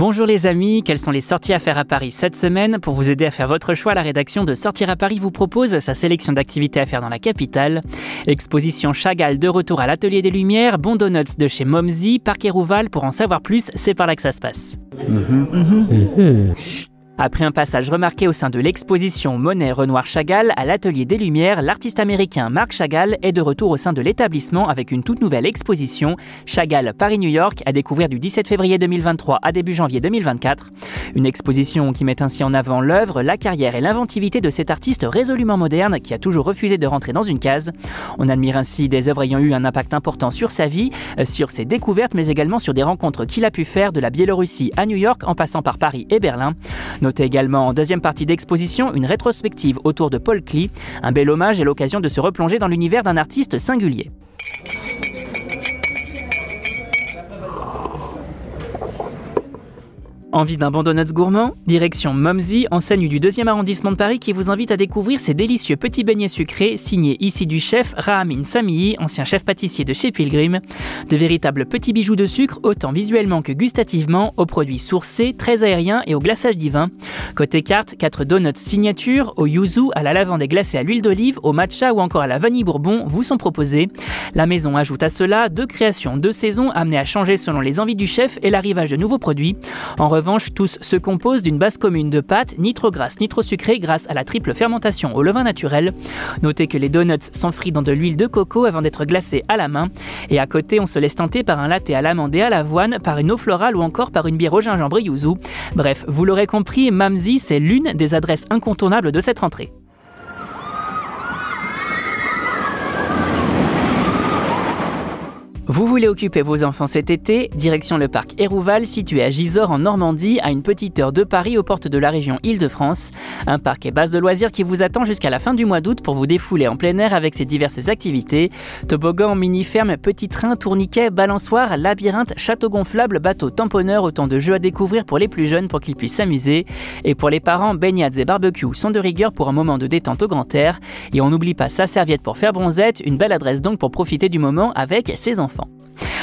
Bonjour les amis, quelles sont les sorties à faire à Paris cette semaine Pour vous aider à faire votre choix, la rédaction de Sortir à Paris vous propose sa sélection d'activités à faire dans la capitale. Exposition Chagall de retour à l'Atelier des Lumières, Bon Donuts de chez Momsy, Parc Rouval. Pour en savoir plus, c'est par là que ça se passe. Après un passage remarqué au sein de l'exposition Monet Renoir Chagall à l'Atelier des Lumières, l'artiste américain Marc Chagall est de retour au sein de l'établissement avec une toute nouvelle exposition Chagall Paris-New York à découvrir du 17 février 2023 à début janvier 2024. Une exposition qui met ainsi en avant l'œuvre, la carrière et l'inventivité de cet artiste résolument moderne qui a toujours refusé de rentrer dans une case. On admire ainsi des œuvres ayant eu un impact important sur sa vie, euh, sur ses découvertes, mais également sur des rencontres qu'il a pu faire de la Biélorussie à New York en passant par Paris et Berlin. Notez également en deuxième partie d'exposition une rétrospective autour de Paul Klee, un bel hommage et l'occasion de se replonger dans l'univers d'un artiste singulier. Envie d'un bon donuts gourmand Direction Mumsy, enseigne du deuxième arrondissement de Paris qui vous invite à découvrir ces délicieux petits beignets sucrés signés ici du chef Rahamin Samihi, ancien chef pâtissier de chez Pilgrim. De véritables petits bijoux de sucre, autant visuellement que gustativement, aux produits sourcés, très aériens et au glaçage divin. Côté carte, 4 donuts signature, au yuzu, à la lavande et glacée à l'huile d'olive, au matcha ou encore à la vanille bourbon vous sont proposés. La maison ajoute à cela deux créations, deux saisons amenées à changer selon les envies du chef et l'arrivage de nouveaux produits. En revanche, tous se composent d'une base commune de pâtes, ni trop grasses ni trop sucrées grâce à la triple fermentation au levain naturel. Notez que les donuts sont frits dans de l'huile de coco avant d'être glacés à la main. Et à côté, on se laisse tenter par un latte à l'amande et à l'avoine, par une eau florale ou encore par une bière au gingembre yuzu. Bref, vous l'aurez compris, Mamzi, c'est l'une des adresses incontournables de cette rentrée. Vous voulez occuper vos enfants cet été? Direction le parc Hérouval, situé à Gisors en Normandie, à une petite heure de Paris aux portes de la région Île-de-France. Un parc et base de loisirs qui vous attend jusqu'à la fin du mois d'août pour vous défouler en plein air avec ses diverses activités. Toboggan, mini-ferme, petit train, tourniquet, balançoire, labyrinthe, château gonflable, bateau tamponneur, autant de jeux à découvrir pour les plus jeunes pour qu'ils puissent s'amuser. Et pour les parents, baignades et barbecues sont de rigueur pour un moment de détente au grand air. Et on n'oublie pas sa serviette pour faire bronzette, une belle adresse donc pour profiter du moment avec ses enfants.